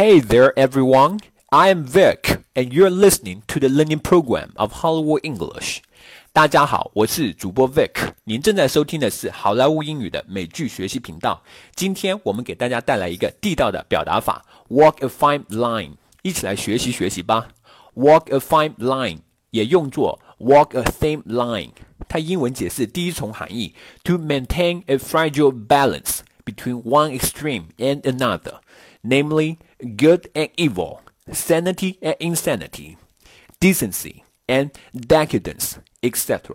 Hey there, everyone. I am Vic, and you're listening to the learning program of Hollywood English. 大家好，我是主播 Vic，您正在收听的是好莱坞英语的美剧学习频道。今天我们给大家带来一个地道的表达法，walk a fine line，一起来学习学习吧。walk a fine line 也用作 walk a thin line，它英文解释第一重含义：to maintain a fragile balance between one extreme and another, namely good and evil, sanity and insanity, decency and decadence, etc.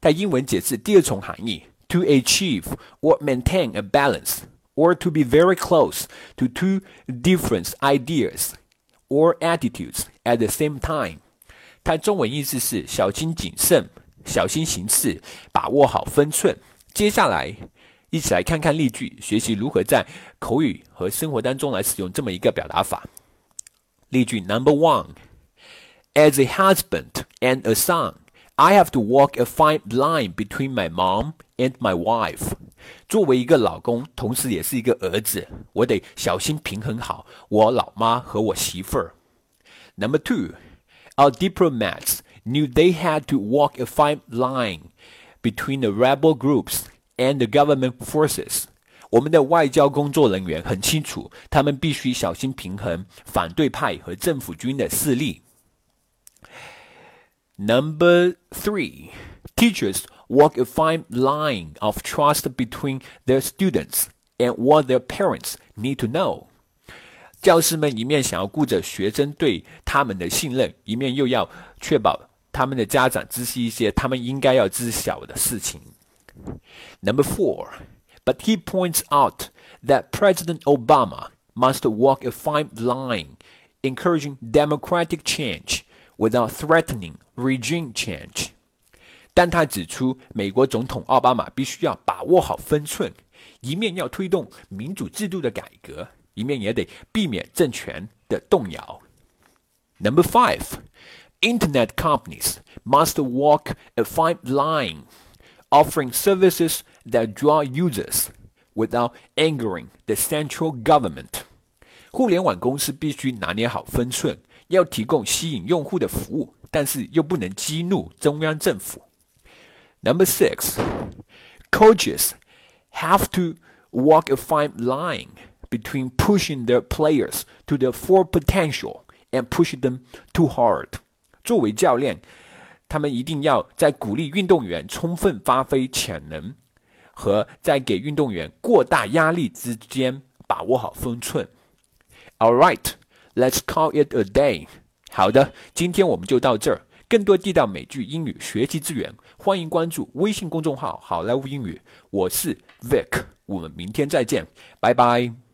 它英文解释第二重含义：to achieve or maintain a balance, or to be very close to two different ideas or attitudes at the same time。它中文意思是小心谨慎、小心行事、把握好分寸。接下来， 一起来看看例句，学习如何在口语和生活当中来使用这么一个表达法。例句 Number one: As a husband and a son, I have to walk a fine line between my mom and my wife. 作为一个老公，同时也是一个儿子，我得小心平衡好我老妈和我媳妇儿。Number two, our diplomats knew they had to walk a fine line between the rebel groups and the government forces. 我们的外交工作人员很清楚，他们必须小心平衡反对派和政府军的势力。Number three, teachers walk a fine line of trust between their students and what their parents need to know. 教师们一面想要顾着学生对他们的信任，一面又要确保他们的家长知悉一些他们应该要知晓的事情。 Number four, but he points out that President Obama must walk a fine line, encouraging democratic change without threatening regime change. 但他指出，美国总统奥巴马必须要把握好分寸，一面要推动民主制度的改革，一面也得避免政权的动摇。Number five, internet companies must walk a fine line, offering services that draw users without angering the central government. 互联网公司必须拿捏好分寸，要提供吸引用户的服务，但是又不能激怒中央政府。Number six, coaches have to walk a fine line between pushing their players to their full potential and pushing them too hard. 作为教练， 他们一定要在鼓励运动员充分发挥潜能和在给运动员过大压力之间把握好分寸。All right, let's call it a day. 好的，今天我们就到这儿。更多地道美剧英语学习资源，欢迎关注微信公众号“好莱坞英语”。我是 Vic，我们明天再见，拜拜。